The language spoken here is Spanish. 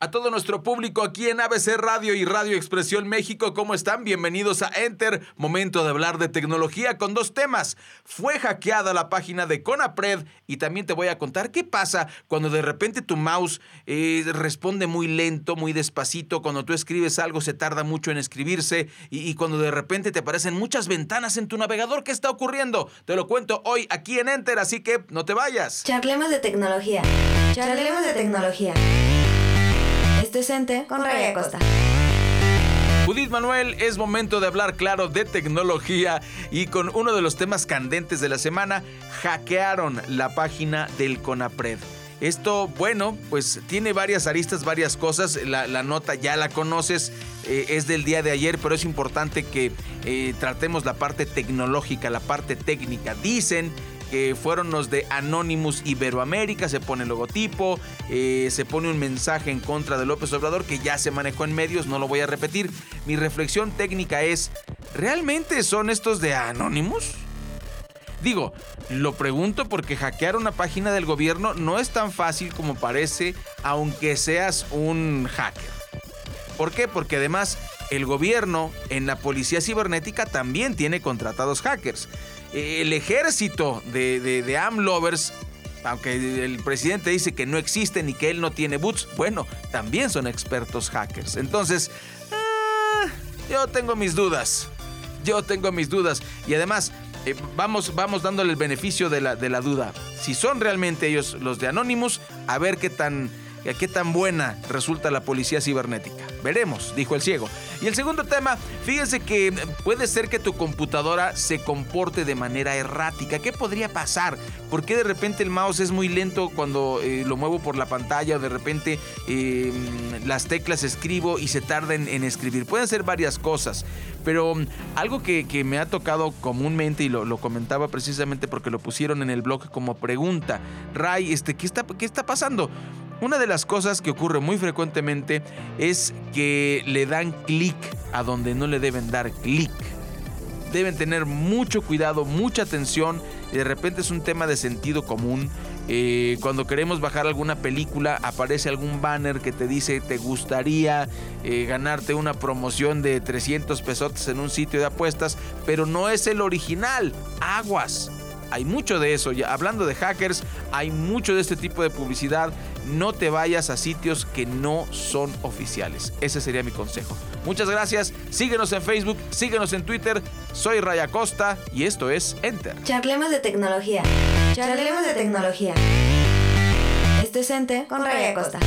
A todo nuestro público aquí en ABC Radio y Radio Expresión México, ¿cómo están? Bienvenidos a Enter, momento de hablar de tecnología con dos temas. Fue hackeada la página de Conapred y también te voy a contar qué pasa cuando de repente tu mouse eh, responde muy lento, muy despacito, cuando tú escribes algo se tarda mucho en escribirse y, y cuando de repente te aparecen muchas ventanas en tu navegador. ¿Qué está ocurriendo? Te lo cuento hoy aquí en Enter, así que no te vayas. Charlemos de tecnología. Charlemos de tecnología. Esto es Ente con Raya Costa. Judith Manuel, es momento de hablar claro de tecnología y con uno de los temas candentes de la semana, hackearon la página del CONAPRED. Esto, bueno, pues tiene varias aristas, varias cosas. La, la nota ya la conoces, eh, es del día de ayer, pero es importante que eh, tratemos la parte tecnológica, la parte técnica. Dicen que fueron los de Anonymous Iberoamérica, se pone el logotipo, eh, se pone un mensaje en contra de López Obrador que ya se manejó en medios, no lo voy a repetir. Mi reflexión técnica es, ¿realmente son estos de Anonymous? Digo, lo pregunto porque hackear una página del gobierno no es tan fácil como parece, aunque seas un hacker. ¿Por qué? Porque además el gobierno en la policía cibernética también tiene contratados hackers. El ejército de, de, AMLovers, aunque el presidente dice que no existen y que él no tiene boots, bueno, también son expertos hackers. Entonces, ah, yo tengo mis dudas. Yo tengo mis dudas. Y además, eh, vamos, vamos dándole el beneficio de la, de la duda. Si son realmente ellos los de Anonymous, a ver qué tan qué tan buena resulta la policía cibernética. Veremos, dijo el ciego. Y el segundo tema, fíjense que puede ser que tu computadora se comporte de manera errática. ¿Qué podría pasar? ¿Por qué de repente el mouse es muy lento cuando eh, lo muevo por la pantalla o de repente eh, las teclas escribo y se tarda en, escribir? Pueden ser varias cosas, pero um, algo que, que, me ha tocado comúnmente y lo, lo, comentaba precisamente porque lo pusieron en el blog como pregunta. Ray, este, ¿qué, está, ¿qué está pasando? Una de las cosas que ocurre muy frecuentemente es que le dan clic a donde no le deben dar clic. Deben tener mucho cuidado, mucha atención. De repente es un tema de sentido común. Eh, cuando queremos bajar alguna película, aparece algún banner que te dice te gustaría eh, ganarte una promoción de 300 pesos en un sitio de apuestas, pero no es el original. Aguas hay mucho de eso. Ya hablando de hackers, hay mucho de este tipo de publicidad. No te vayas a sitios que no son oficiales. Ese sería mi consejo. Muchas gracias. Síguenos en Facebook, síguenos en Twitter. Soy Raya Costa y esto es Enter. Charlemos de tecnología. Charlemos de tecnología. Esto es Enter con Raya Costa.